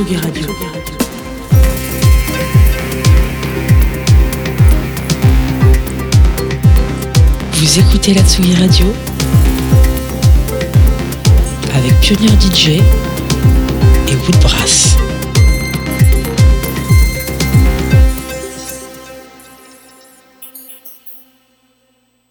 Tsugi Radio.